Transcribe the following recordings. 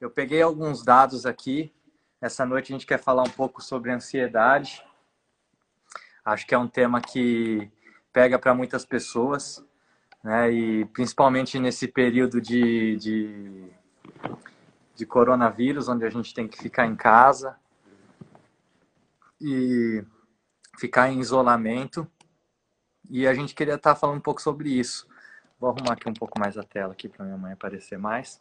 Eu peguei alguns dados aqui. Essa noite a gente quer falar um pouco sobre ansiedade. Acho que é um tema que pega para muitas pessoas, né? E principalmente nesse período de, de, de coronavírus, onde a gente tem que ficar em casa e ficar em isolamento. E a gente queria estar falando um pouco sobre isso. Vou arrumar aqui um pouco mais a tela aqui para minha mãe aparecer mais.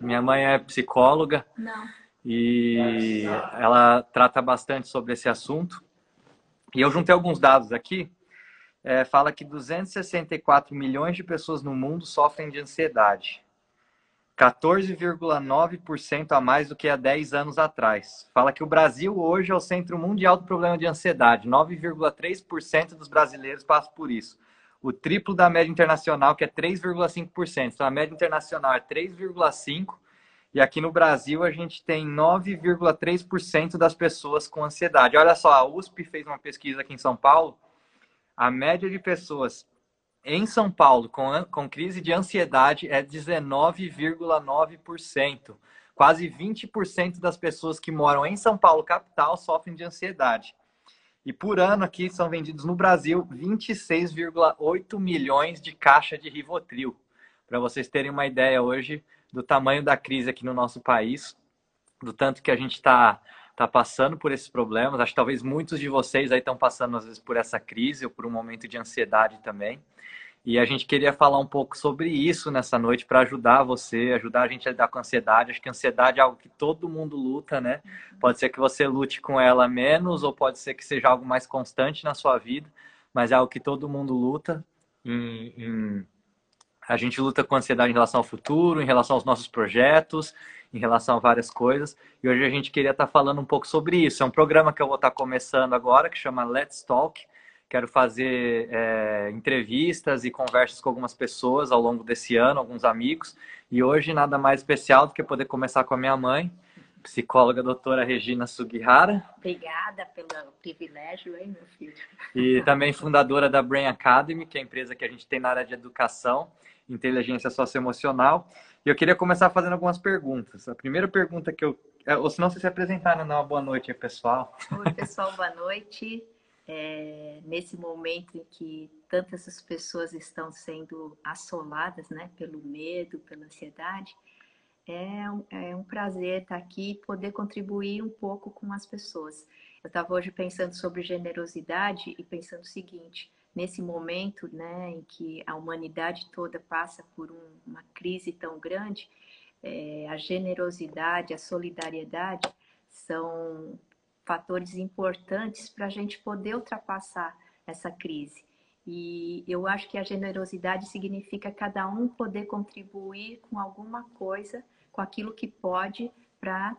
Minha mãe é psicóloga. Não. E ela trata bastante sobre esse assunto. E eu juntei alguns dados aqui. É, fala que 264 milhões de pessoas no mundo sofrem de ansiedade. 14,9% a mais do que há 10 anos atrás. Fala que o Brasil hoje é o centro mundial do problema de ansiedade. 9,3% dos brasileiros passam por isso o triplo da média internacional, que é 3,5%. Então, a média internacional é 3,5%, e aqui no Brasil a gente tem 9,3% das pessoas com ansiedade. Olha só, a USP fez uma pesquisa aqui em São Paulo, a média de pessoas em São Paulo com, com crise de ansiedade é 19,9%. Quase 20% das pessoas que moram em São Paulo, capital, sofrem de ansiedade. E por ano aqui são vendidos no Brasil 26,8 milhões de caixa de Rivotril. Para vocês terem uma ideia hoje do tamanho da crise aqui no nosso país, do tanto que a gente está tá passando por esses problemas. Acho que talvez muitos de vocês aí estão passando às vezes por essa crise ou por um momento de ansiedade também. E a gente queria falar um pouco sobre isso nessa noite para ajudar você, ajudar a gente a lidar com a ansiedade. Acho que a ansiedade é algo que todo mundo luta, né? Pode ser que você lute com ela menos, ou pode ser que seja algo mais constante na sua vida, mas é algo que todo mundo luta. Em, em... A gente luta com ansiedade em relação ao futuro, em relação aos nossos projetos, em relação a várias coisas. E hoje a gente queria estar falando um pouco sobre isso. É um programa que eu vou estar começando agora, que chama Let's Talk Quero fazer é, entrevistas e conversas com algumas pessoas ao longo desse ano, alguns amigos. E hoje nada mais especial do que poder começar com a minha mãe, psicóloga doutora Regina Sugihara. Obrigada pelo privilégio, hein, meu filho? E também fundadora da Brain Academy, que é a empresa que a gente tem na área de educação, inteligência socioemocional. E eu queria começar fazendo algumas perguntas. A primeira pergunta que eu. É, ou se não, se apresentar, né? Não, boa noite aí, pessoal. Oi, pessoal, boa noite é, nesse momento em que tantas pessoas estão sendo assoladas né, pelo medo, pela ansiedade, é um, é um prazer estar aqui e poder contribuir um pouco com as pessoas. Eu estava hoje pensando sobre generosidade e pensando o seguinte: nesse momento né, em que a humanidade toda passa por um, uma crise tão grande, é, a generosidade, a solidariedade são fatores importantes para a gente poder ultrapassar essa crise. E eu acho que a generosidade significa cada um poder contribuir com alguma coisa, com aquilo que pode, para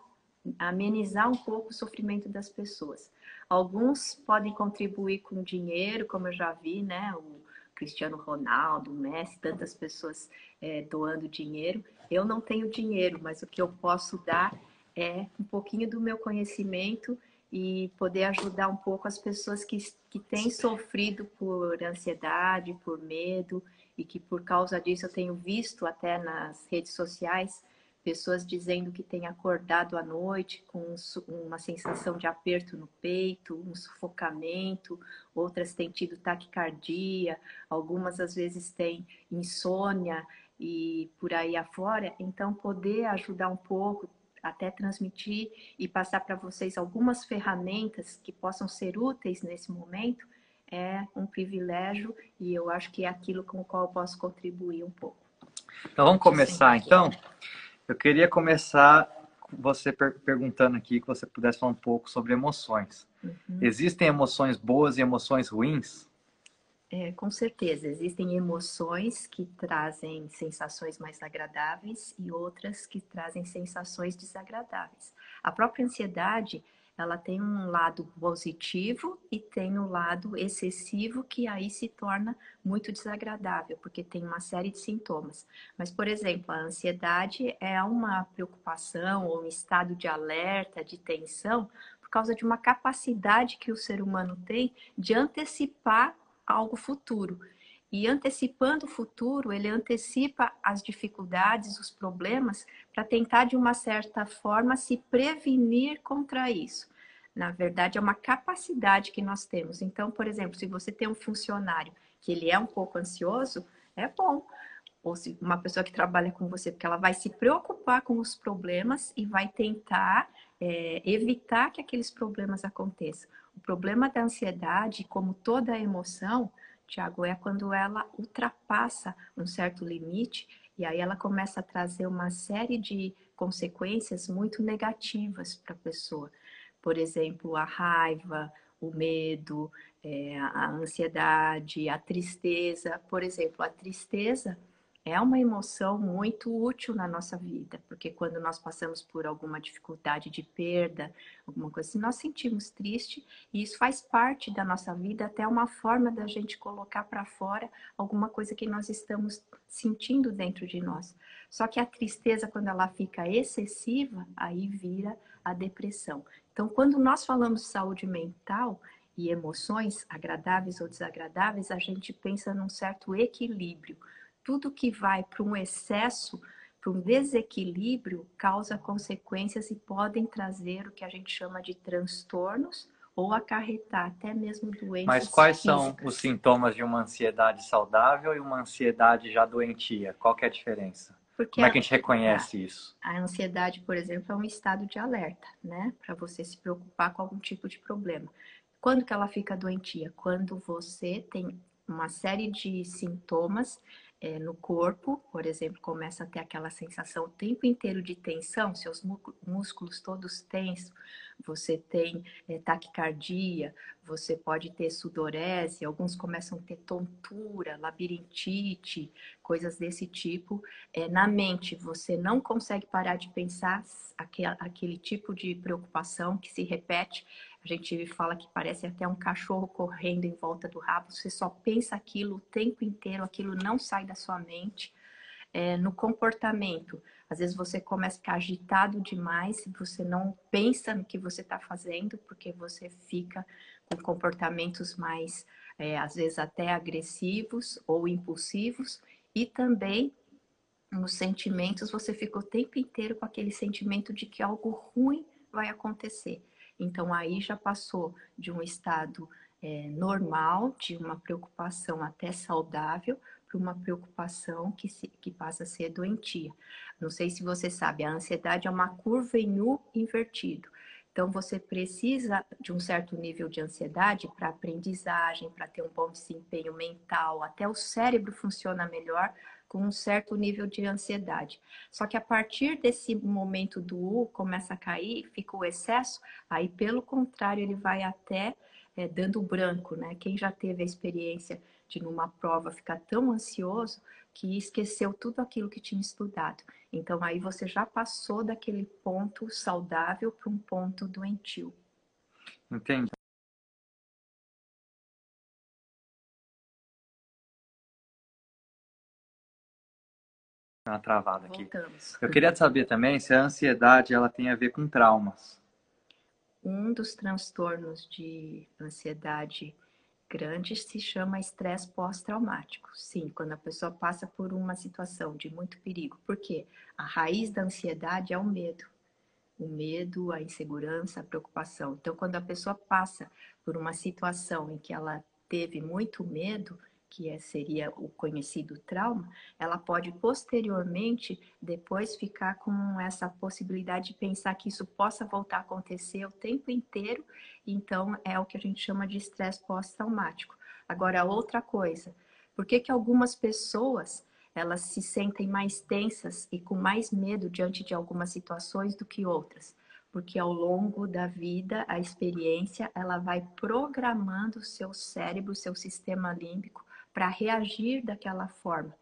amenizar um pouco o sofrimento das pessoas. Alguns podem contribuir com dinheiro, como eu já vi, né? O Cristiano Ronaldo, o Messi, tantas pessoas é, doando dinheiro. Eu não tenho dinheiro, mas o que eu posso dar é um pouquinho do meu conhecimento e poder ajudar um pouco as pessoas que, que têm sofrido por ansiedade, por medo, e que por causa disso eu tenho visto até nas redes sociais pessoas dizendo que têm acordado à noite com uma sensação de aperto no peito, um sufocamento, outras têm tido taquicardia, algumas às vezes têm insônia e por aí afora. Então, poder ajudar um pouco, até transmitir e passar para vocês algumas ferramentas que possam ser úteis nesse momento é um privilégio e eu acho que é aquilo com o qual eu posso contribuir um pouco. Então vamos começar então. Eu queria começar você per perguntando aqui que você pudesse falar um pouco sobre emoções. Uhum. Existem emoções boas e emoções ruins? É, com certeza, existem emoções que trazem sensações mais agradáveis e outras que trazem sensações desagradáveis. A própria ansiedade, ela tem um lado positivo e tem um lado excessivo que aí se torna muito desagradável, porque tem uma série de sintomas. Mas, por exemplo, a ansiedade é uma preocupação ou um estado de alerta, de tensão, por causa de uma capacidade que o ser humano tem de antecipar algo futuro. E antecipando o futuro, ele antecipa as dificuldades, os problemas, para tentar, de uma certa forma, se prevenir contra isso. Na verdade, é uma capacidade que nós temos. Então, por exemplo, se você tem um funcionário que ele é um pouco ansioso, é bom. Ou se uma pessoa que trabalha com você, porque ela vai se preocupar com os problemas e vai tentar é, evitar que aqueles problemas aconteçam. O problema da ansiedade, como toda emoção, Tiago, é quando ela ultrapassa um certo limite e aí ela começa a trazer uma série de consequências muito negativas para a pessoa. Por exemplo, a raiva, o medo, é, a ansiedade, a tristeza. Por exemplo, a tristeza é uma emoção muito útil na nossa vida, porque quando nós passamos por alguma dificuldade de perda, alguma coisa assim, nós sentimos triste e isso faz parte da nossa vida, até uma forma da gente colocar para fora alguma coisa que nós estamos sentindo dentro de nós. Só que a tristeza, quando ela fica excessiva, aí vira a depressão. Então, quando nós falamos de saúde mental, e emoções agradáveis ou desagradáveis, a gente pensa num certo equilíbrio tudo que vai para um excesso, para um desequilíbrio, causa consequências e podem trazer o que a gente chama de transtornos ou acarretar até mesmo doenças. Mas quais físicas. são os sintomas de uma ansiedade saudável e uma ansiedade já doentia? Qual é a diferença? Porque Como é que a gente reconhece a, isso? A ansiedade, por exemplo, é um estado de alerta, né? Para você se preocupar com algum tipo de problema. Quando que ela fica doentia? Quando você tem uma série de sintomas é, no corpo, por exemplo, começa a ter aquela sensação o tempo inteiro de tensão, seus músculos todos tensos, você tem é, taquicardia, você pode ter sudorese, alguns começam a ter tontura, labirintite, coisas desse tipo. É, na mente, você não consegue parar de pensar aquele, aquele tipo de preocupação que se repete a gente fala que parece até um cachorro correndo em volta do rabo. Você só pensa aquilo o tempo inteiro, aquilo não sai da sua mente. É, no comportamento, às vezes você começa a ficar agitado demais, você não pensa no que você está fazendo, porque você fica com comportamentos mais, é, às vezes até agressivos ou impulsivos, e também nos sentimentos, você fica o tempo inteiro com aquele sentimento de que algo ruim vai acontecer. Então, aí já passou de um estado é, normal, de uma preocupação até saudável, para uma preocupação que, se, que passa a ser doentia. Não sei se você sabe, a ansiedade é uma curva em U invertido. Então, você precisa de um certo nível de ansiedade para aprendizagem, para ter um bom desempenho mental, até o cérebro funciona melhor com um certo nível de ansiedade. Só que a partir desse momento do U começa a cair, fica o excesso, aí pelo contrário ele vai até é, dando branco, né? Quem já teve a experiência de numa prova ficar tão ansioso que esqueceu tudo aquilo que tinha estudado. Então aí você já passou daquele ponto saudável para um ponto doentio. Entendi. Uma travada aqui. Voltamos. Eu queria saber também se a ansiedade ela tem a ver com traumas. Um dos transtornos de ansiedade grandes se chama estresse pós-traumático. Sim, quando a pessoa passa por uma situação de muito perigo. Por quê? A raiz da ansiedade é o medo. O medo, a insegurança, a preocupação. Então, quando a pessoa passa por uma situação em que ela teve muito medo, que é, seria o conhecido trauma, ela pode posteriormente depois ficar com essa possibilidade de pensar que isso possa voltar a acontecer o tempo inteiro, então é o que a gente chama de estresse pós-traumático. Agora, outra coisa, por que, que algumas pessoas elas se sentem mais tensas e com mais medo diante de algumas situações do que outras? porque ao longo da vida, a experiência, ela vai programando o seu cérebro, o seu sistema límbico para reagir daquela forma.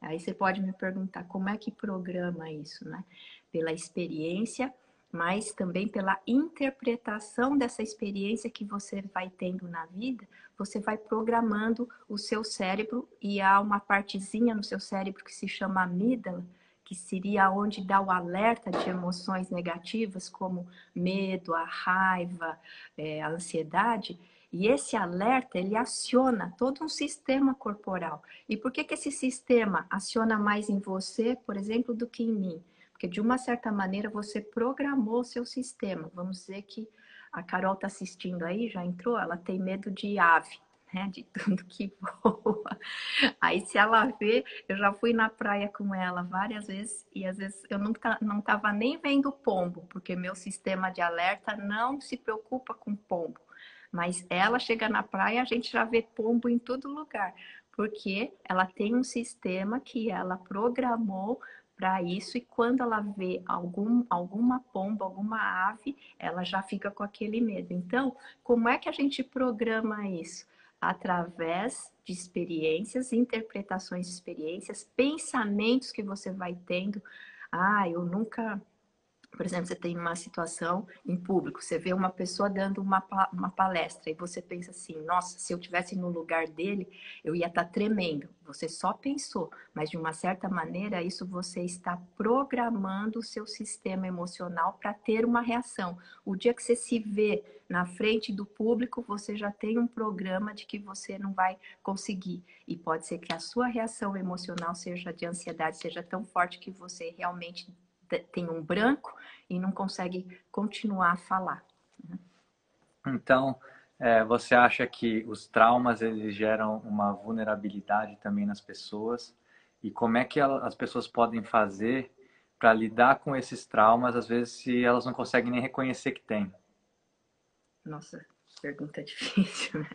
Aí você pode me perguntar como é que programa isso, né? Pela experiência, mas também pela interpretação dessa experiência que você vai tendo na vida, você vai programando o seu cérebro e há uma partezinha no seu cérebro que se chama amígdala, que seria onde dá o alerta de emoções negativas como medo, a raiva, é, a ansiedade E esse alerta, ele aciona todo um sistema corporal. E por que, que esse sistema aciona mais em você, por exemplo, do que em mim? Porque de uma certa maneira você programou o seu sistema. Vamos dizer que a Carol está assistindo aí, já entrou, ela tem medo de ave né? De tudo que voa. Aí se ela vê, eu já fui na praia com ela várias vezes e às vezes eu não, não tava nem vendo pombo, porque meu sistema de alerta não se preocupa com pombo. Mas ela chega na praia, a gente já vê pombo em todo lugar, porque ela tem um sistema que ela programou para isso e quando ela vê algum, alguma pomba, alguma ave, ela já fica com aquele medo. Então, como é que a gente programa isso? através de experiências, interpretações de experiências, pensamentos que você vai tendo. Ah, eu nunca por exemplo, você tem uma situação em público, você vê uma pessoa dando uma, uma palestra e você pensa assim: nossa, se eu tivesse no lugar dele, eu ia estar tá tremendo. Você só pensou, mas de uma certa maneira, isso você está programando o seu sistema emocional para ter uma reação. O dia que você se vê na frente do público, você já tem um programa de que você não vai conseguir. E pode ser que a sua reação emocional seja de ansiedade, seja tão forte que você realmente tem um branco e não consegue continuar a falar. Né? Então, é, você acha que os traumas eles geram uma vulnerabilidade também nas pessoas? E como é que as pessoas podem fazer para lidar com esses traumas, às vezes, se elas não conseguem nem reconhecer que tem? Nossa, pergunta difícil, né?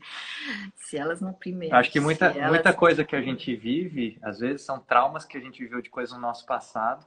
Se elas no primeiro. Acho que muita, elas... muita coisa que a gente vive, às vezes, são traumas que a gente viveu de coisas no nosso passado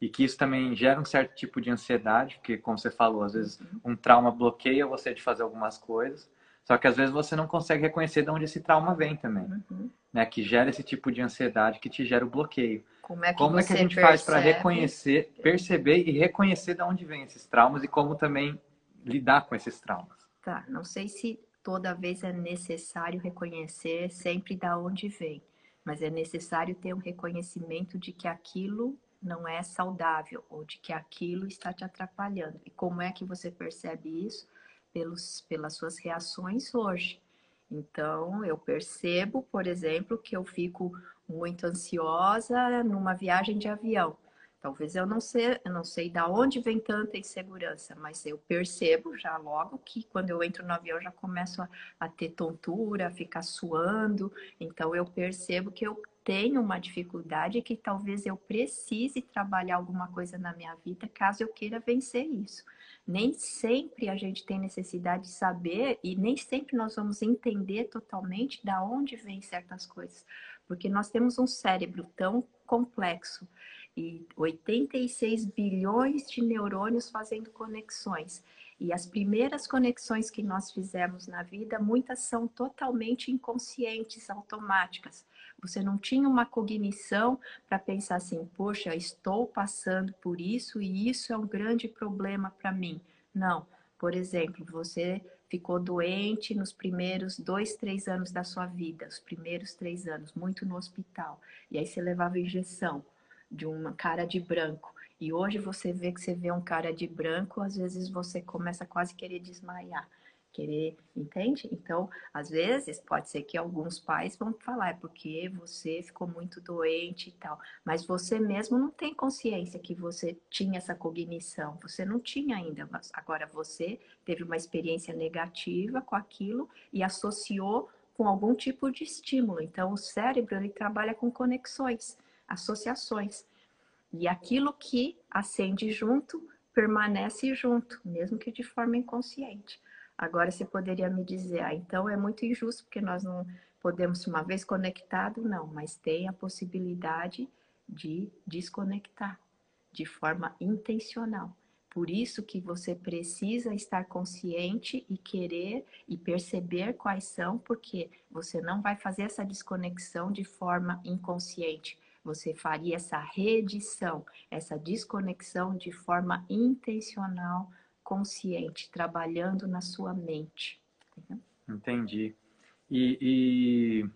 e que isso também gera um certo tipo de ansiedade, porque, como você falou, às vezes um trauma bloqueia você de fazer algumas coisas, só que às vezes você não consegue reconhecer de onde esse trauma vem também, uhum. né? Que gera esse tipo de ansiedade, que te gera o bloqueio. Como é que, como é que a gente percebe... faz para reconhecer, perceber e reconhecer de onde vem esses traumas e como também lidar com esses traumas? Tá, não sei se toda vez é necessário reconhecer sempre da onde vem, mas é necessário ter um reconhecimento de que aquilo não é saudável ou de que aquilo está te atrapalhando. E como é que você percebe isso? Pelos, pelas suas reações hoje. Então, eu percebo, por exemplo, que eu fico muito ansiosa numa viagem de avião. Talvez eu não sei, eu não sei da onde vem tanta insegurança, mas eu percebo já logo que quando eu entro no avião já começo a, a ter tontura, a ficar suando. Então eu percebo que eu tenho uma dificuldade que talvez eu precise trabalhar alguma coisa na minha vida caso eu queira vencer isso. Nem sempre a gente tem necessidade de saber e nem sempre nós vamos entender totalmente da onde vem certas coisas, porque nós temos um cérebro tão complexo e 86 bilhões de neurônios fazendo conexões. E as primeiras conexões que nós fizemos na vida, muitas são totalmente inconscientes, automáticas. Você não tinha uma cognição para pensar assim, poxa, estou passando por isso e isso é um grande problema para mim. Não. Por exemplo, você ficou doente nos primeiros dois, três anos da sua vida, os primeiros três anos, muito no hospital. E aí você levava injeção de uma cara de branco. E hoje você vê que você vê um cara de branco, às vezes você começa a quase querer desmaiar, querer, entende? Então, às vezes pode ser que alguns pais vão falar, é porque você ficou muito doente e tal, mas você mesmo não tem consciência que você tinha essa cognição, você não tinha ainda, agora você teve uma experiência negativa com aquilo e associou com algum tipo de estímulo. Então, o cérebro ele trabalha com conexões associações. E aquilo que acende junto permanece junto, mesmo que de forma inconsciente. Agora você poderia me dizer, ah, então é muito injusto porque nós não podemos, uma vez conectado, não, mas tem a possibilidade de desconectar de forma intencional. Por isso que você precisa estar consciente e querer e perceber quais são, porque você não vai fazer essa desconexão de forma inconsciente você faria essa redição, essa desconexão de forma intencional, consciente, trabalhando na sua mente. Entendi. E, e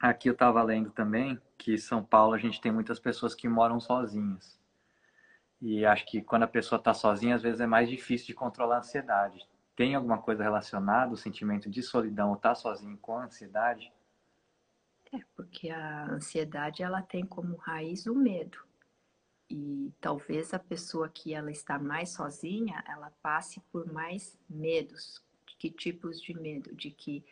aqui eu estava lendo também que em São Paulo a gente tem muitas pessoas que moram sozinhas. E acho que quando a pessoa está sozinha, às vezes é mais difícil de controlar a ansiedade. tem alguma coisa relacionada, o sentimento de solidão ou estar tá sozinho com a ansiedade? É, porque a ansiedade ela tem como raiz o medo. E talvez a pessoa que ela está mais sozinha, ela passe por mais medos. Que tipos de medo? De que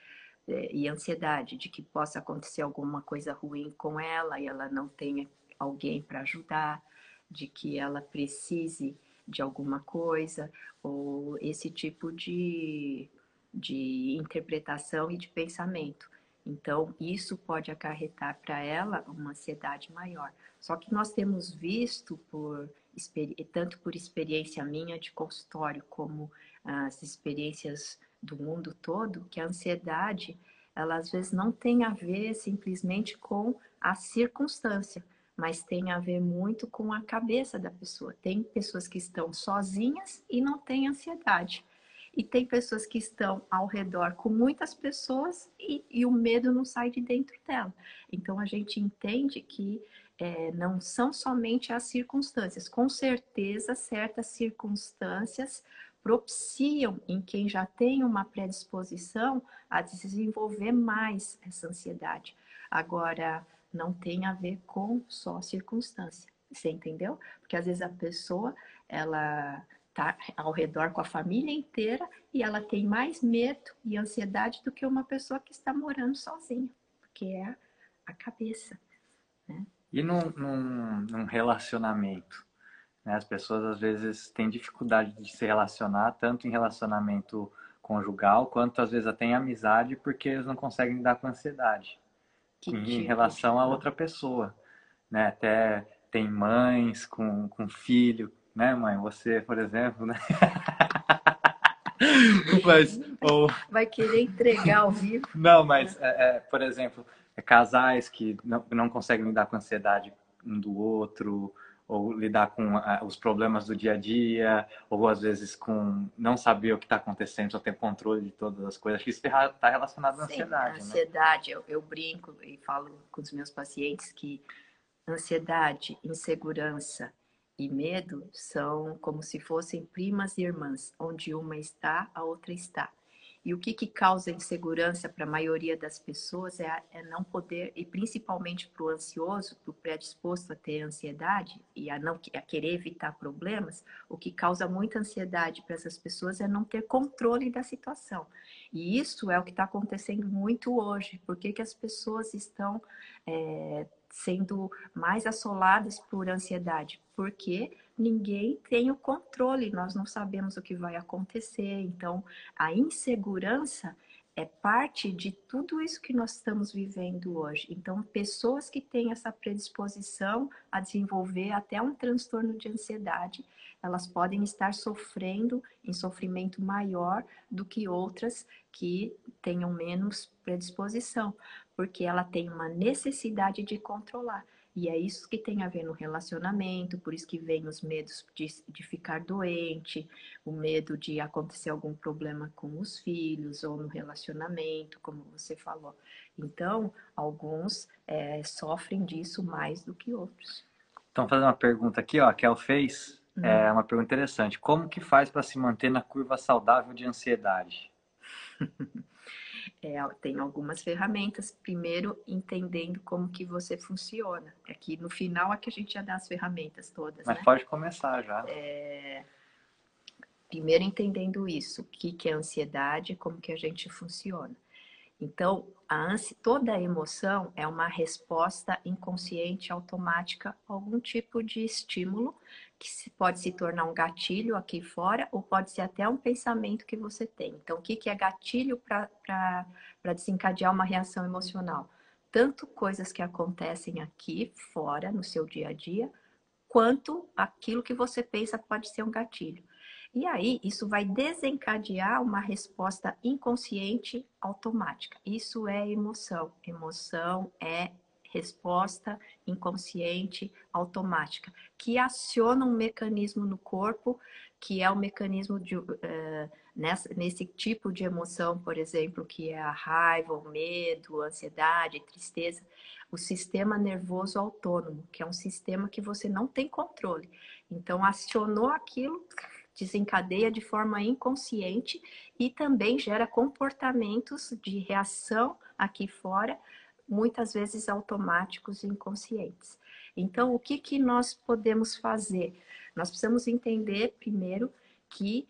é, e ansiedade de que possa acontecer alguma coisa ruim com ela e ela não tenha alguém para ajudar, de que ela precise de alguma coisa, ou esse tipo de, de interpretação e de pensamento. Então, isso pode acarretar para ela uma ansiedade maior. Só que nós temos visto, por, tanto por experiência minha de consultório, como as experiências do mundo todo, que a ansiedade, ela às vezes não tem a ver simplesmente com a circunstância, mas tem a ver muito com a cabeça da pessoa. Tem pessoas que estão sozinhas e não têm ansiedade. E tem pessoas que estão ao redor com muitas pessoas e, e o medo não sai de dentro dela. Então a gente entende que é, não são somente as circunstâncias. Com certeza, certas circunstâncias propiciam em quem já tem uma predisposição a desenvolver mais essa ansiedade. Agora, não tem a ver com só circunstância. Você entendeu? Porque às vezes a pessoa, ela tá ao redor com a família inteira e ela tem mais medo e ansiedade do que uma pessoa que está morando sozinha, porque é a cabeça, né? E num, num, num relacionamento, né? As pessoas às vezes têm dificuldade de se relacionar, tanto em relacionamento conjugal, quanto às vezes até em amizade, porque eles não conseguem lidar com ansiedade que em tipo relação a outra pessoa, né? Até tem mães com, com filho né, mãe? Você, por exemplo, né? mas, ou... Vai querer entregar ao vivo. Não, mas, é, é, por exemplo, é casais que não, não conseguem lidar com a ansiedade um do outro, ou lidar com uh, os problemas do dia a dia, ou às vezes com não saber o que está acontecendo, só ter controle de todas as coisas. Acho que isso está relacionado à ansiedade. Sim, ansiedade, né? eu, eu brinco e falo com os meus pacientes que ansiedade, insegurança e medo são como se fossem primas e irmãs, onde uma está, a outra está. E o que, que causa insegurança para a maioria das pessoas é, é, não poder, e principalmente para o ansioso, para o predisposto a ter ansiedade e a, não, a querer evitar problemas, o que causa muita ansiedade para essas pessoas é não ter controle da situação. E isso é o que está acontecendo muito hoje. Por que, que as pessoas estão é, sendo mais assoladas por ansiedade, porque ninguém tem o controle, nós não sabemos o que vai acontecer. Então, a insegurança é parte de tudo isso que nós estamos vivendo hoje. Então, pessoas que têm essa predisposição a desenvolver até um transtorno de ansiedade, elas podem estar sofrendo em sofrimento maior do que outras que tenham menos predisposição, porque ela tem uma necessidade de controlar. E é isso que tem a ver no relacionamento, por isso que vem os medos de, de ficar doente, o medo de acontecer algum problema com os filhos ou no relacionamento, como você falou. Então, alguns é, sofrem disso mais do que outros. Então, fazendo uma pergunta aqui, ó, a Kel fez, hum. é uma pergunta interessante. Como que faz para se manter na curva saudável de ansiedade? É, tem algumas ferramentas. Primeiro, entendendo como que você funciona. Aqui no final é que a gente já dá as ferramentas todas. Mas né? pode começar já. É... Primeiro, entendendo isso, o que, que é ansiedade, como que a gente funciona. Então, a ansi... toda a emoção é uma resposta inconsciente automática a algum tipo de estímulo que pode se tornar um gatilho aqui fora ou pode ser até um pensamento que você tem. Então, o que, é gatilho para desencadear uma reação emocional? Tanto coisas que acontecem aqui fora, no seu dia a dia, quanto aquilo que você pensa pode ser um gatilho. E aí, isso vai desencadear uma resposta inconsciente automática. Isso é emoção. Emoção é resposta inconsciente automática, que aciona um mecanismo no corpo, que é o mecanismo de, uh, nessa, nesse tipo de emoção, por exemplo, que é a raiva, o medo, a ansiedade, a tristeza, o sistema nervoso autônomo, que é um sistema que você não tem controle. Então, acionou aquilo, desencadeia de forma inconsciente e também gera comportamentos de reação aqui fora, muitas vezes automáticos e inconscientes. Então, o que, que nós podemos fazer? Nós precisamos entender, primeiro, que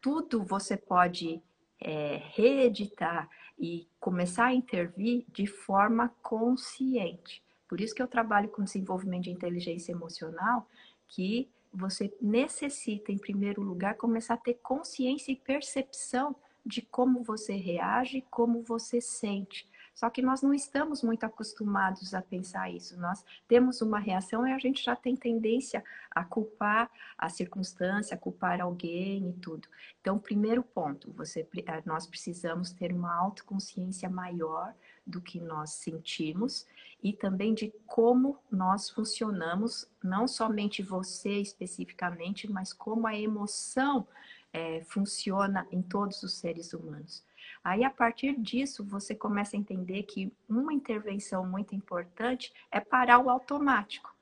tudo você pode é, reeditar e começar a intervir de forma consciente. Por isso que eu trabalho com desenvolvimento de inteligência emocional, que você necessita, em primeiro lugar, começar a ter consciência e percepção de como você reage, como você sente. Só que nós não estamos muito acostumados a pensar isso. Nós temos uma reação e a gente já tem tendência a culpar a circunstância, a culpar alguém e tudo. Então, primeiro ponto, você, eh, nós precisamos ter uma autoconsciência maior do que nós sentimos e também de como nós funcionamos, não somente você especificamente, mas como a emoção é, funciona em todos os seres humanos. Aí, a partir disso, você começa a entender que uma intervenção muito importante é parar o automático.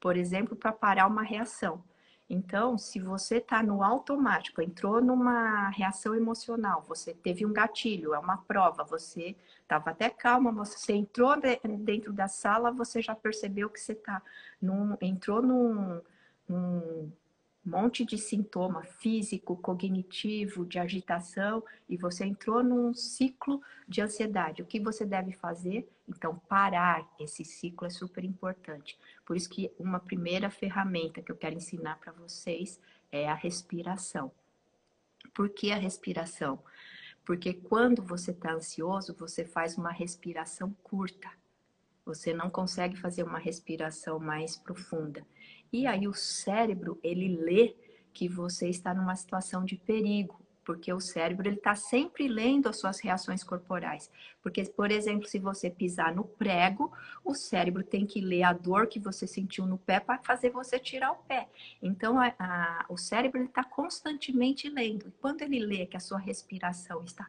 Por exemplo, para parar uma reação. Então, se você está no automático, entrou numa reação emocional, você teve um gatilho, é uma prova, você estava até calma, você entrou dentro da sala, você já percebeu que você tá num, entrou num, num monte de sintoma físico, cognitivo, de agitação e você entrou num ciclo de ansiedade. O que você deve fazer? Então, parar esse ciclo é super importante. Por isso que uma primeira ferramenta que eu quero ensinar para vocês é a respiração. Por que a respiração? Porque quando você está ansioso, você faz uma respiração curta. Você não consegue fazer uma respiração mais profunda. E aí o cérebro, ele lê que você está numa situação de perigo, porque o cérebro ele está sempre lendo as suas reações corporais. Porque, por exemplo, se você pisar no prego, o cérebro tem que ler a dor que você sentiu no pé para fazer você tirar o pé. Então, a, a, o cérebro está constantemente lendo. E quando ele lê que a sua respiração está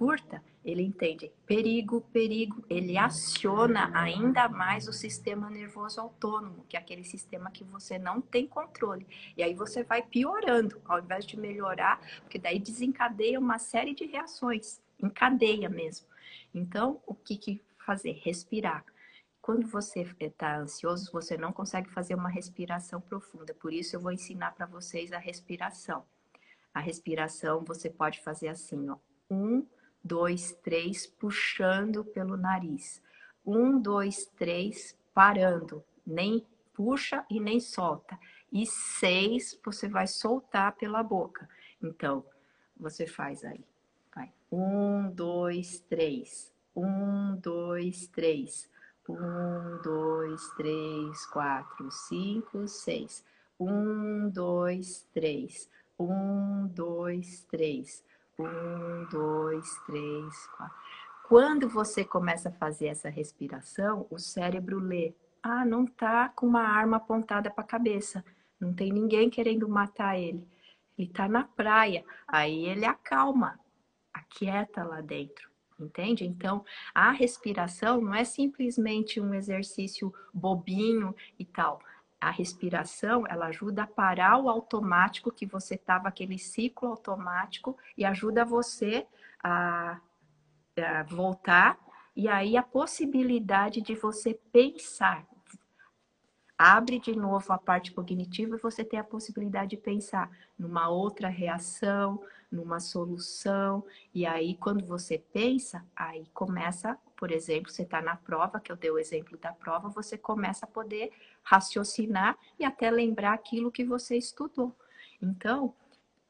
curta, ele entende perigo, perigo, ele aciona ainda mais o sistema nervoso autônomo, que é aquele sistema que você não tem controle. E aí você vai piorando, ao invés de melhorar, porque daí desencadeia uma série de reações, encadeia mesmo. Então, o que, que fazer? Respirar. Quando você está ansioso, você não consegue fazer uma respiração profunda. Por isso, eu vou ensinar para vocês a respiração. A respiração você pode fazer assim, ó. Um, dois, três, puxando pelo nariz. Um, dois, três, parando. Nem puxa e nem solta. E seis, você vai soltar pela boca. Então, você faz aí. Vai. Um, dois, três. Um, dois, três. Um, dois, três, quatro, cinco, seis. Um, dois, três. Um, dois, três. Um, dois, três, quatro. Quando você começa a fazer essa respiração, o cérebro lê: ah, não tá com uma arma apontada para a cabeça, não tem ninguém querendo matar ele. Ele tá na praia. Aí ele acalma, aquieta lá dentro. Entende? Então, a respiração não é simplesmente um exercício bobinho e tal a respiração, ela ajuda a parar o automático que você estava, aquele ciclo automático, e ajuda você a, a, voltar. E aí a possibilidade de você pensar. Abre de novo a parte cognitiva e você tem a possibilidade de pensar numa outra reação, numa solução. E aí, quando você pensa, aí começa, por exemplo, você está na prova, que eu dei o exemplo da prova, você começa a poder raciocinar e até lembrar aquilo que você estudou. Então,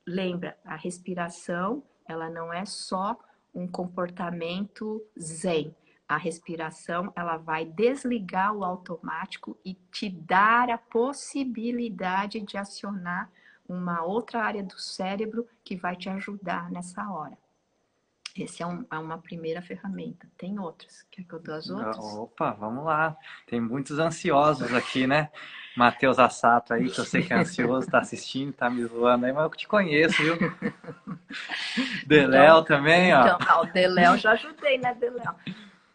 lembra, a respiração, ela não é só um comportamento zen. A respiração, ela vai desligar o automático e te dar a possibilidade de acionar uma outra área do cérebro que vai te ajudar nessa hora. Essa é, um, é, uma primeira ferramenta. Tem outras. Quer que eu dou as outras? Opa, vamos lá. Tem muitos ansiosos aqui, né? Matheus Assato aí, que eu sei que é ansioso, tá assistindo, tá me zoando aí, mas eu te conheço, viu? Deléo então, também, ó. Então, o Deléo já ajudei, né, Deléo?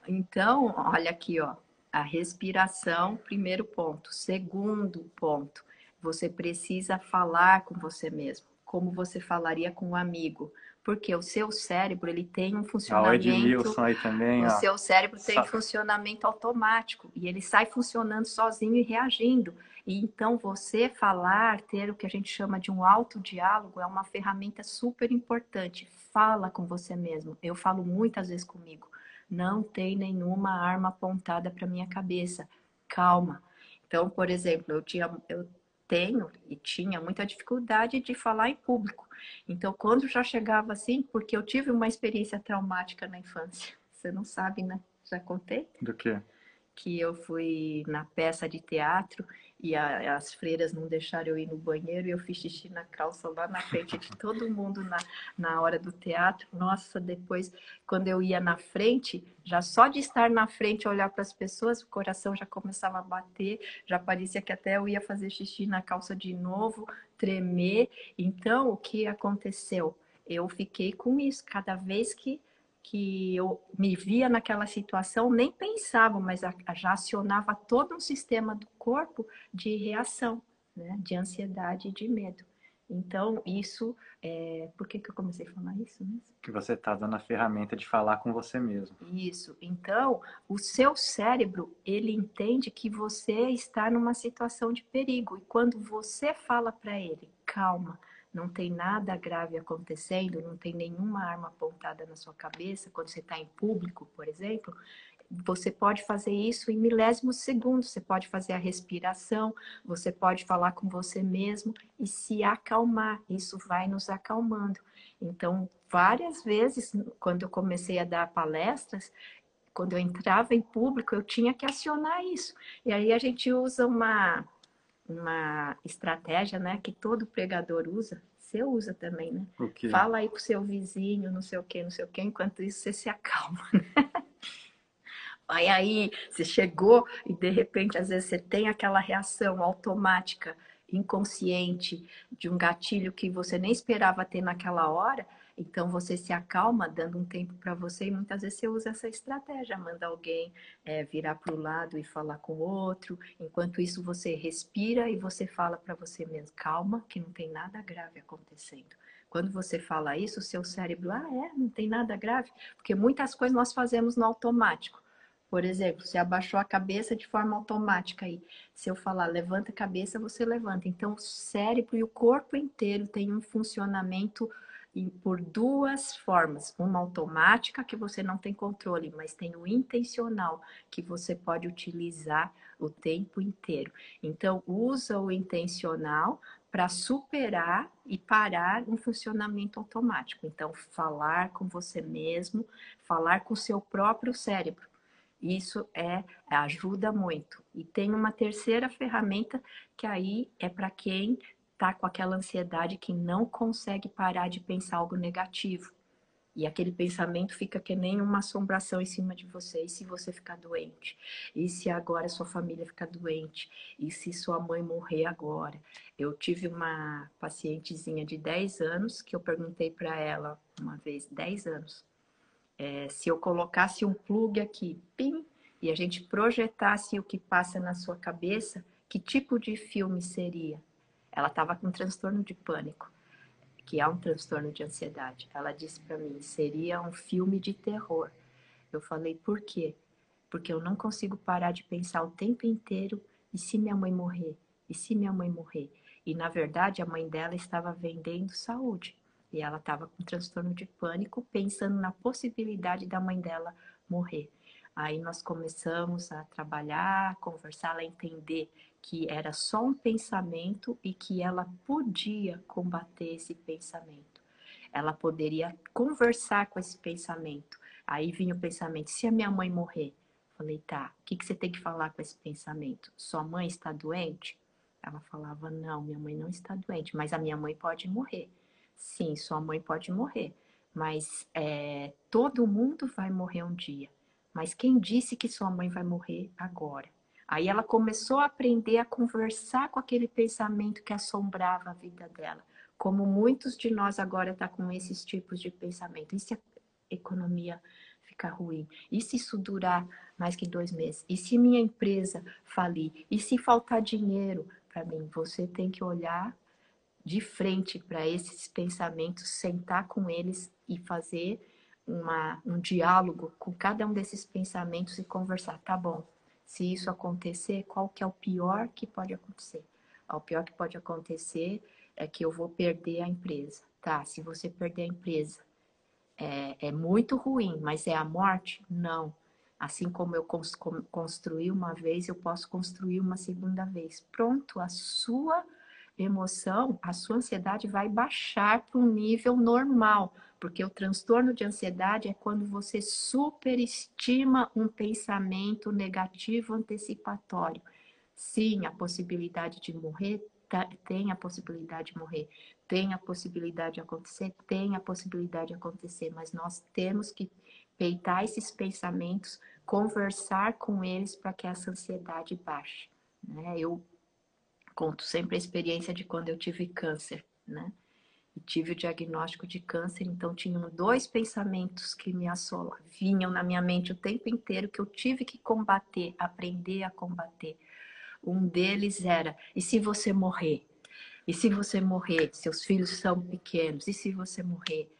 Então, olha aqui, ó. A respiração, primeiro ponto. Segundo ponto, você precisa falar com você mesmo como você falaria com um amigo. Porque o seu cérebro, ele tem um funcionamento... Ah, o Edmilson aí também, O ó. seu cérebro tem funcionamento automático. E ele sai funcionando sozinho e reagindo. E então você falar, ter o que a gente chama de um autodiálogo é uma ferramenta super importante. Fala com você mesmo. Eu falo muitas vezes comigo. Não tem nenhuma arma apontada para minha cabeça. Calma. Então, por exemplo, eu tinha, eu tenho e tinha muita dificuldade de falar em público. Então, quando já chegava assim, porque eu tive uma experiência traumática na infância. Você não sabe, né? Já contei? Do quê? Que eu fui na peça de teatro e a- as freiras não deixaram eu ir no banheiro e eu fiz xixi na calça lá na frente de todo mundo na, na hora do teatro. Nossa, depois, quando eu ia na frente, já só de estar na frente, olhar para as pessoas, o coração já começava a bater, já parecia que até eu ia fazer xixi na calça de novo, tremer. Então, o que aconteceu? Eu fiquei com isso. Cada vez que que eu me via naquela situação, nem pensava, mas já acionava todo um sistema do corpo de reação, né? de ansiedade e de medo. Então, isso, é... por que, que eu comecei a falar isso mesmo? Que você tá dando a ferramenta de falar com você mesmo. Isso. Então, o seu cérebro, ele entende que você está numa situação de perigo. E quando você fala para ele, calma, não tem nada grave acontecendo, não tem nenhuma arma apontada na sua cabeça, quando você está em público, por exemplo, você pode fazer isso em milésimos segundos. Você pode fazer a respiração, você pode falar com você mesmo e se acalmar. Isso vai nos acalmando. Então, várias vezes, quando eu comecei a dar palestras, quando eu entrava em público, eu tinha que acionar isso. E aí a gente usa uma, uma estratégia, né, que todo pregador usa. Você usa também, né? O quê? Fala aí pro seu vizinho, não sei o quê, não sei o quê, enquanto isso você se acalma, né? Aí aí, você chegou e de repente, às vezes, você tem aquela reação automática, inconsciente, de um gatilho que você nem esperava ter naquela hora. Então você se acalma, dando um tempo para você, e muitas vezes você usa essa estratégia, manda alguém é, virar para o lado e falar com o outro. Enquanto isso, você respira e você fala para você mesmo, calma, que não tem nada grave acontecendo. Quando você fala isso, o seu cérebro, ah, é, não tem nada grave, porque muitas coisas nós fazemos no automático. Por exemplo, você abaixou a cabeça de forma automática aí. Se eu falar levanta a cabeça, você levanta. Então, o cérebro e o corpo inteiro têm um funcionamento por duas formas. Uma automática, que você não tem controle, mas tem o intencional, que você pode utilizar o tempo inteiro. Então, usa o intencional para superar e parar um funcionamento automático. Então, falar com você mesmo, falar com o seu próprio cérebro. Isso é ajuda muito. E tem uma terceira ferramenta que aí é para quem tá com aquela ansiedade que não consegue parar de pensar algo negativo. E aquele pensamento fica que nem uma assombração em cima de você. E se você ficar doente? E se agora sua família ficar doente? E se sua mãe morrer agora? Eu tive uma pacientezinha de 10 anos que eu perguntei para ela uma vez, 10 anos, é, se eu colocasse um plug aqui, pim, e a gente projetasse o que passa na sua cabeça, que tipo de filme seria? Ela estava com transtorno de pânico, que é um transtorno de ansiedade. Ela disse para mim, seria um filme de terror. Eu falei, por quê? Porque eu não consigo parar de pensar o tempo inteiro, e se minha mãe morrer? E se minha mãe morrer? E na verdade a mãe dela estava vendendo saúde. E ela estava com transtorno de pânico, pensando na possibilidade da mãe dela morrer. Aí nós começamos a trabalhar, a conversar, ela entender que era só um pensamento e que ela podia combater esse pensamento. Ela poderia conversar com esse pensamento. Aí vinha o pensamento: se a minha mãe morrer? Falei, tá, o que, que você tem que falar com esse pensamento? Sua mãe está doente? Ela falava: não, minha mãe não está doente, mas a minha mãe pode morrer. Sim, sua mãe pode morrer, mas é, todo mundo vai morrer um dia. Mas quem disse que sua mãe vai morrer agora? Aí ela começou a aprender a conversar com aquele pensamento que assombrava a vida dela. Como muitos de nós agora estão tá com esses tipos de pensamento. E se a economia ficar ruim? E se isso durar mais que dois meses? E se minha empresa falir? E se faltar dinheiro para mim? Você tem que olhar de frente para esses pensamentos, sentar com eles e fazer uma, um diálogo com cada um desses pensamentos e conversar. Tá bom, se isso acontecer, qual que é o pior que pode acontecer? O pior que pode acontecer é que eu vou perder a empresa. Tá, se você perder a empresa, é, é muito ruim, mas é a morte? Não. Assim como eu construí uma vez, eu posso construir uma segunda vez. Pronto, a sua emoção, a sua ansiedade vai baixar para um nível normal, porque o transtorno de ansiedade é quando você superestima um pensamento negativo antecipatório. Sim, a possibilidade de morrer tá, tem a possibilidade de morrer, tem a possibilidade de acontecer, tem a possibilidade de acontecer, mas nós temos que peitar esses pensamentos, conversar com eles para que essa ansiedade baixe. Né? Eu conto sempre a experiência de quando eu tive câncer, né? E tive o diagnóstico de câncer, então tinham dois pensamentos que me assolavam, vinham na minha mente o tempo inteiro que eu tive que combater, aprender a combater. Um deles era: e se você morrer? E se você morrer? Seus filhos são pequenos, e se você morrer?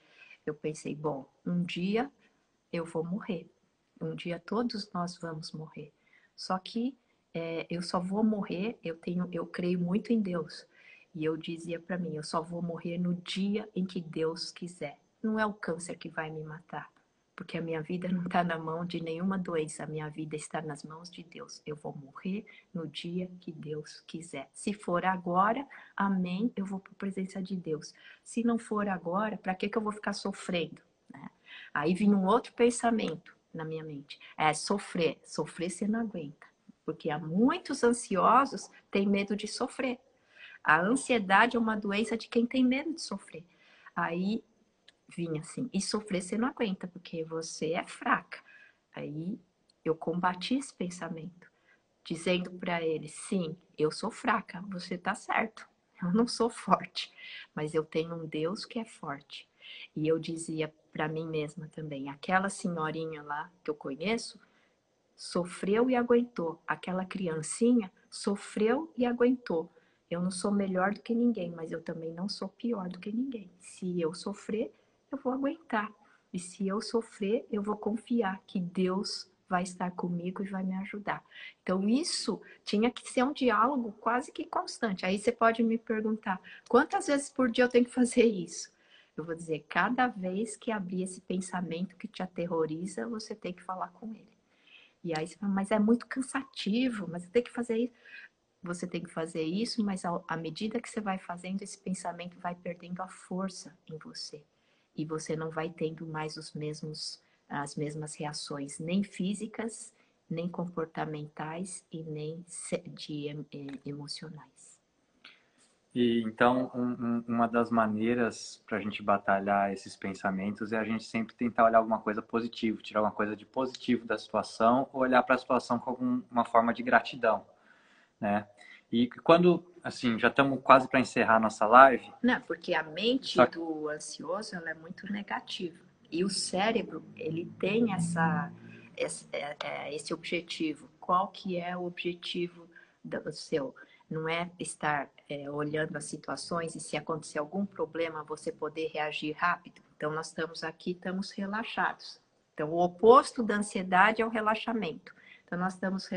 Eu pensei: bom, um dia eu vou morrer. Um dia todos nós vamos morrer. Só que é, eu só vou morrer, eu tenho, eu creio muito em Deus. E eu dizia para mim, eu só vou morrer no dia em que Deus quiser. Não é o câncer que vai me matar, porque a minha vida não está na mão de nenhuma doença, a minha vida está nas mãos de Deus. Eu vou morrer no dia que Deus quiser. Se for agora, amém, eu vou para a presença de Deus. Se não for agora, para que, que eu vou ficar sofrendo? Né? Aí vinha um outro pensamento na minha mente: é sofrer. Sofrer você não aguenta porque há muitos ansiosos têm medo de sofrer. A ansiedade é uma doença de quem tem medo de sofrer. Aí vinha assim, e sofrer você não aguenta, porque você é fraca. Aí eu combati esse pensamento, dizendo para ele: sim, eu sou fraca, você está certo, eu não sou forte, mas eu tenho um Deus que é forte. E eu dizia para mim mesma também: aquela senhorinha lá que eu conheço, sofreu e aguentou. Aquela criancinha sofreu e aguentou. Eu não sou melhor do que ninguém, mas eu também não sou pior do que ninguém. Se eu sofrer, eu vou aguentar. E se eu sofrer, eu vou confiar que Deus vai estar comigo e vai me ajudar. Então, isso tinha que ser um diálogo quase que constante. Aí você pode me perguntar: quantas vezes por dia eu tenho que fazer isso? Eu vou dizer: cada vez que abrir esse pensamento que te aterroriza, você tem que falar com ele. E aí você fala, mas é muito cansativo, mas tem que fazer isso. Você tem que fazer isso, mas à medida que você vai fazendo, esse pensamento vai perdendo a força em você. E você não vai tendo mais os mesmos, as mesmas reações, nem físicas, nem comportamentais e nem de emocionais. E então, um, um, uma das maneiras para a gente batalhar esses pensamentos é a gente sempre tentar olhar alguma coisa positiva, tirar alguma coisa de positivo da situação, ou olhar para a situação com alguma forma de gratidão, né? E quando, assim, já estamos quase para encerrar nossa live. Não, porque a mente Só... do ansioso ela é muito negativa. E o cérebro, ele tem essa, esse, é, é, esse objetivo. Qual que é o objetivo do seu? Não é estar é, olhando as situações e se acontecer algum problema você poder reagir rápido. Então nós estamos aqui, estamos relaxados. Então o oposto da ansiedade é o relaxamento. Então nós estamos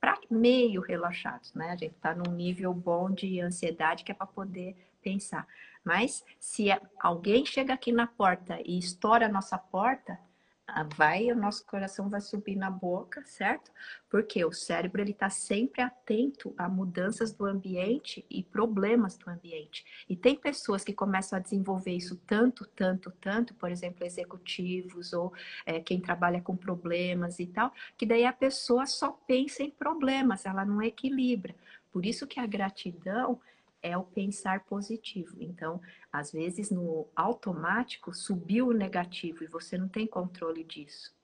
para meio relaxados, né? A gente está num nível bom de ansiedade que é para poder pensar. Mas se alguém chega aqui na porta e estoura a nossa porta, vai, o nosso coração vai subir na boca, certo? Porque o cérebro ele está sempre atento a mudanças do ambiente e problemas do ambiente. E tem pessoas que começam a desenvolver isso tanto, tanto, tanto, por exemplo, executivos ou é, quem trabalha com problemas e tal, que daí a pessoa só pensa em problemas, ela não equilibra. Por isso que a gratidão é o pensar positivo. Então, às vezes no automático subiu o negativo e você não tem controle disso.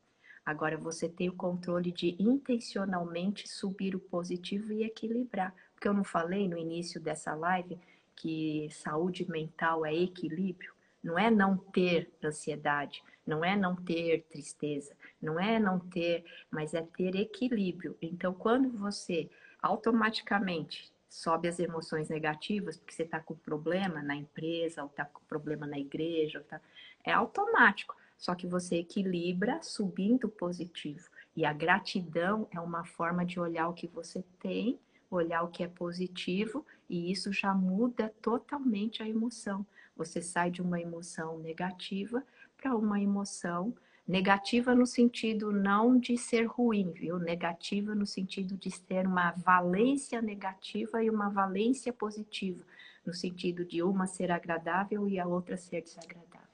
Agora você tem o controle de intencionalmente subir o positivo e equilibrar. Porque eu não falei no início dessa live que saúde mental é equilíbrio. Não é não ter ansiedade, não é não ter tristeza, não é não ter, mas é ter equilíbrio. Então, quando você automaticamente sobe as emoções negativas, porque você está com problema na empresa, ou está com problema na igreja, tá... é automático. Só que você equilibra subindo positivo. E a gratidão é uma forma de olhar o que você tem, olhar o que é positivo, e isso já muda totalmente a emoção. Você sai de uma emoção negativa para uma emoção Negativa no sentido não de ser ruim, viu? Negativa no sentido de ter uma valência negativa e uma valência positiva, no sentido de uma ser agradável e a outra ser desagradável.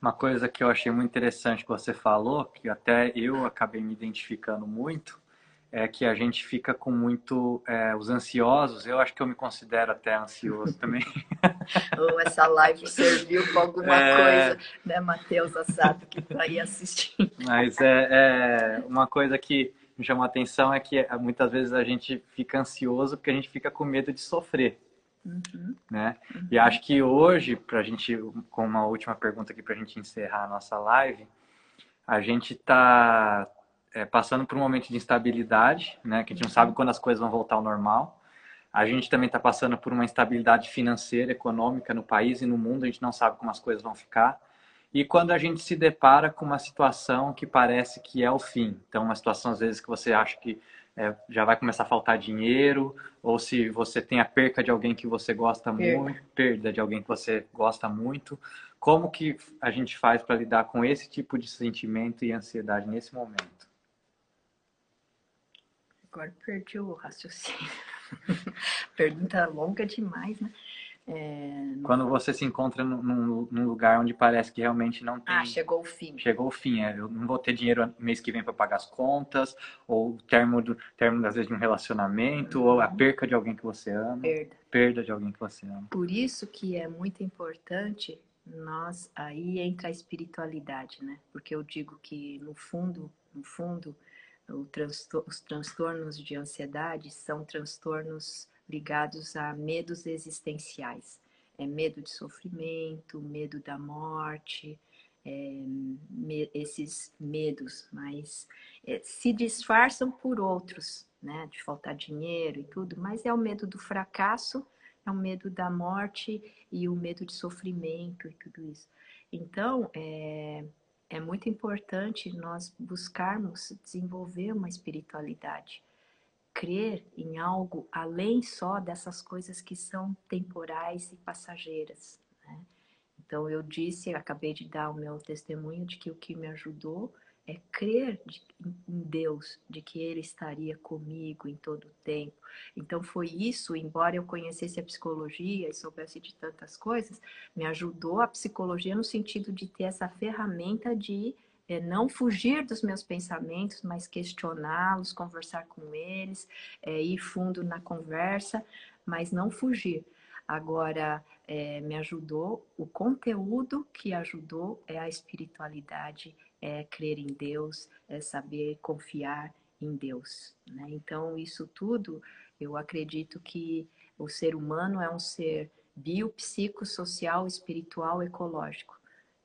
Uma coisa que eu achei muito interessante que você falou, que até eu acabei me identificando muito, é que a gente fica com muito é, os ansiosos. Eu acho que eu me considero até ansioso também. Ou essa live serviu para alguma é... coisa, né, Matheus Assado, que está aí assistindo. Mas é, é, uma coisa que me chamou a atenção é que é, muitas vezes a gente fica ansioso porque a gente fica com medo de sofrer. Uhum. Né? Uhum. E acho que hoje, para a gente, com uma última pergunta aqui para a gente encerrar a nossa live, a gente está é, passando por um momento de instabilidade, né? Que a gente não sabe quando as coisas vão voltar ao normal. A gente também está passando por uma instabilidade financeira, econômica no país e no mundo. A gente não sabe como as coisas vão ficar. E quando a gente se depara com uma situação que parece que é o fim, então uma situação às vezes que você acha que é, já vai começar a faltar dinheiro, ou se você tem a perca de alguém que você gosta perda. muito, perda de alguém que você gosta muito, como que a gente faz para lidar com esse tipo de sentimento e ansiedade nesse momento? Agora perdi o raciocínio. Pergunta longa demais, né? É... Quando você se encontra num, num, lugar onde parece que realmente não tem. Ah, chegou o fim. Chegou o fim, é. Eu não vou ter dinheiro mês que vem para pagar as contas, ou o termo, do, termo, às vezes, de um relacionamento, uhum. ou a uhum. perca de alguém que você ama. Perda. Perda de alguém que você ama. Por isso que é muito importante nós. Aí entra a espiritualidade, né? Porque eu digo que, no fundo, no fundo os transtornos de ansiedade são transtornos ligados a medos existenciais. É medo de sofrimento, medo da morte, é, me, esses medos, mas é, se disfarçam por outros, né? De faltar dinheiro e tudo, mas é o medo do fracasso, é o medo da morte e o medo de sofrimento e tudo isso. Então, é, é muito importante nós buscarmos desenvolver uma espiritualidade, crer em algo além só dessas coisas que são temporais e passageiras. Né? Então, eu disse, acabei de dar o meu testemunho de que o que me ajudou é crer de, em Deus, de que Ele estaria comigo em todo o tempo. Então foi isso, embora eu conhecesse a psicologia e soubesse de tantas coisas, me ajudou a psicologia no sentido de ter essa ferramenta de é, não fugir dos meus pensamentos, mas questioná-los, conversar com eles, é, ir fundo na conversa, mas não fugir. Agora, é, me ajudou, o conteúdo que ajudou é a espiritualidade é crer em Deus, é saber confiar em Deus. Né? Então, isso tudo, eu acredito que o ser humano é um ser biopsicossocial, espiritual, ecológico.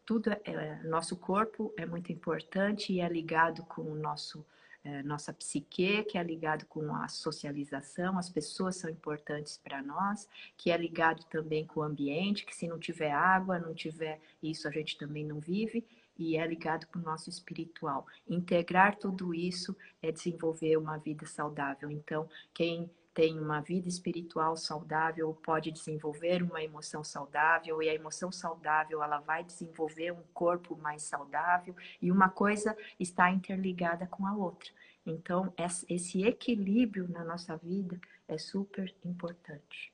Tudo é, é, nosso corpo é muito importante e é ligado com o nosso é, nossa psique, que é ligado com a socialização, as pessoas são importantes para nós, que é ligado também com o ambiente, que se não tiver água, não tiver isso, a gente também não vive e é ligado com o nosso espiritual. Integrar tudo isso é desenvolver uma vida saudável. Então, quem tem uma vida espiritual saudável pode desenvolver uma emoção saudável e a emoção saudável ela vai desenvolver um corpo mais saudável e uma coisa está interligada com a outra. Então, esse equilíbrio na nossa vida é super importante.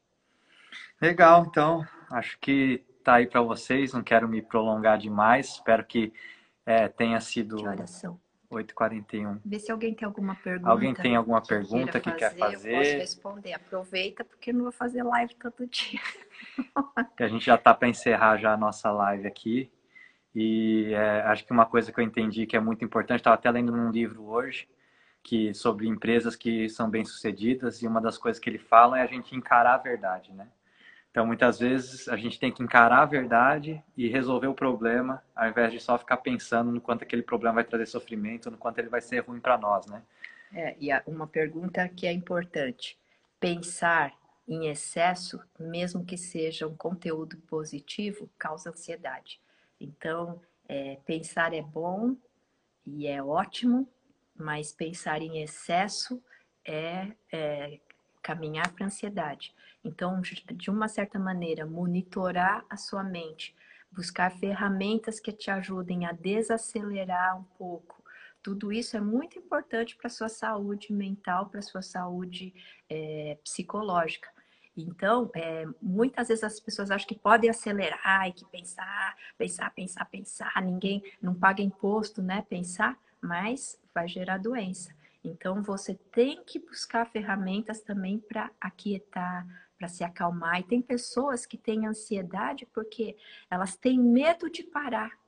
Legal, então, acho que tá aí para vocês. Não quero me prolongar demais. Espero que é, tenha sido. Que horas são? 8h41. Vê se alguém tem alguma pergunta. Alguém tem alguma pergunta que, quer fazer? Eu posso responder. Aproveita, porque eu não vou fazer live todo dia. que a gente já está para encerrar já a nossa live aqui. E é, acho que uma coisa que eu entendi que é muito importante, estava até lendo num livro hoje, que sobre empresas que são bem-sucedidas, e uma das coisas que ele fala é a gente encarar a verdade, né? Então, muitas vezes, a gente tem que encarar a verdade e resolver o problema, ao invés de só ficar pensando no quanto aquele problema vai trazer sofrimento, no quanto ele vai ser ruim para nós, né? É, e uma pergunta que é importante. Pensar em excesso, mesmo que seja um conteúdo positivo, causa ansiedade. Então, é, pensar é bom e é ótimo, mas pensar em excesso é, é caminhar para a ansiedade. Então, de uma certa maneira, monitorar a sua mente, buscar ferramentas que te ajudem a desacelerar um pouco. Tudo isso é muito importante para a sua saúde mental, para a sua saúde é, psicológica. Então, é, muitas vezes as pessoas acham que podem acelerar e que pensar, pensar, pensar, pensar. Ninguém não paga imposto, né? Pensar, mas vai gerar doença. Então, você tem que buscar ferramentas também para aquietar, para se acalmar. E tem pessoas que têm ansiedade porque elas têm medo de parar.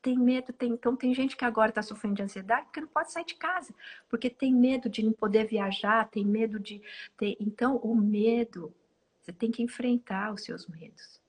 Tem medo, tem, então tem gente que agora está sofrendo de ansiedade porque não pode sair de casa, porque tem medo de não poder viajar, tem medo de ter. Então, o medo, você tem que enfrentar os seus medos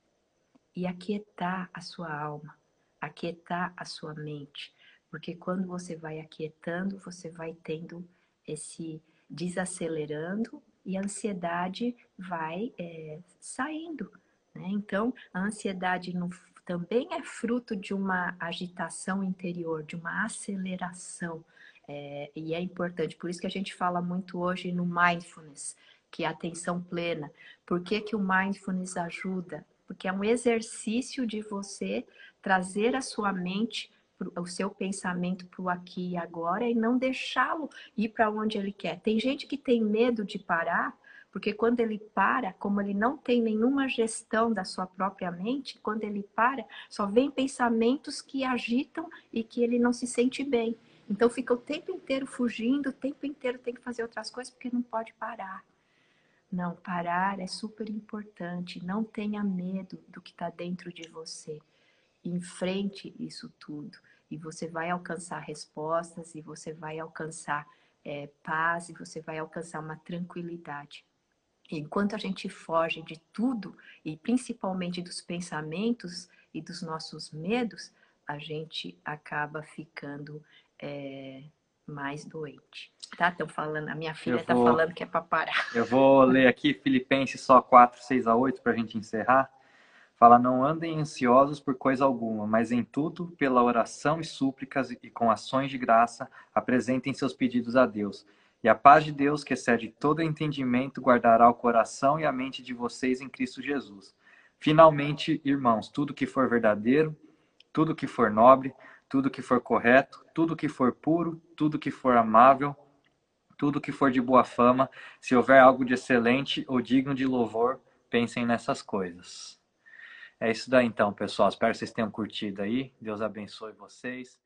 e aquietar a sua alma, aquietar a sua mente, porque quando você vai aquietando, você vai tendo esse desacelerando e a ansiedade vai é, saindo. Né? Então, a ansiedade no, também é fruto de uma agitação interior, de uma aceleração. É, e é importante, por isso que a gente fala muito hoje no mindfulness, que é a atenção plena. Por que, que o mindfulness ajuda? Porque é um exercício de você trazer a sua mente o seu pensamento para o aqui e agora e não deixá-lo ir para onde ele quer. Tem gente que tem medo de parar, porque quando ele para, como ele não tem nenhuma gestão da sua própria mente, quando ele para, só vem pensamentos que agitam e que ele não se sente bem. Então fica o tempo inteiro fugindo, o tempo inteiro tem que fazer outras coisas porque não pode parar. Não, parar é super importante. Não tenha medo do que está dentro de você enfrente isso tudo e você vai alcançar respostas e você vai alcançar é, paz e você vai alcançar uma tranquilidade. Enquanto a gente foge de tudo e principalmente dos pensamentos e dos nossos medos, a gente acaba ficando é, mais doente. Tá? Estão falando, a minha filha está falando que é para parar. Eu vou ler aqui Filipenses só 4, 6 a 8 para a gente encerrar. Fala, não andem ansiosos por coisa alguma, mas em tudo, pela oração e súplicas e com ações de graça, apresentem seus pedidos a Deus. E a paz de Deus, que excede todo entendimento, guardará o coração e a mente de vocês em Cristo Jesus. Finalmente, irmãos, tudo que for verdadeiro, tudo que for nobre, tudo que for correto, tudo que for puro, tudo que for amável, tudo que for de boa fama, se houver algo de excelente ou digno de louvor, pensem nessas coisas. É isso daí então, pessoal. Espero que vocês tenham curtido aí. Deus abençoe vocês.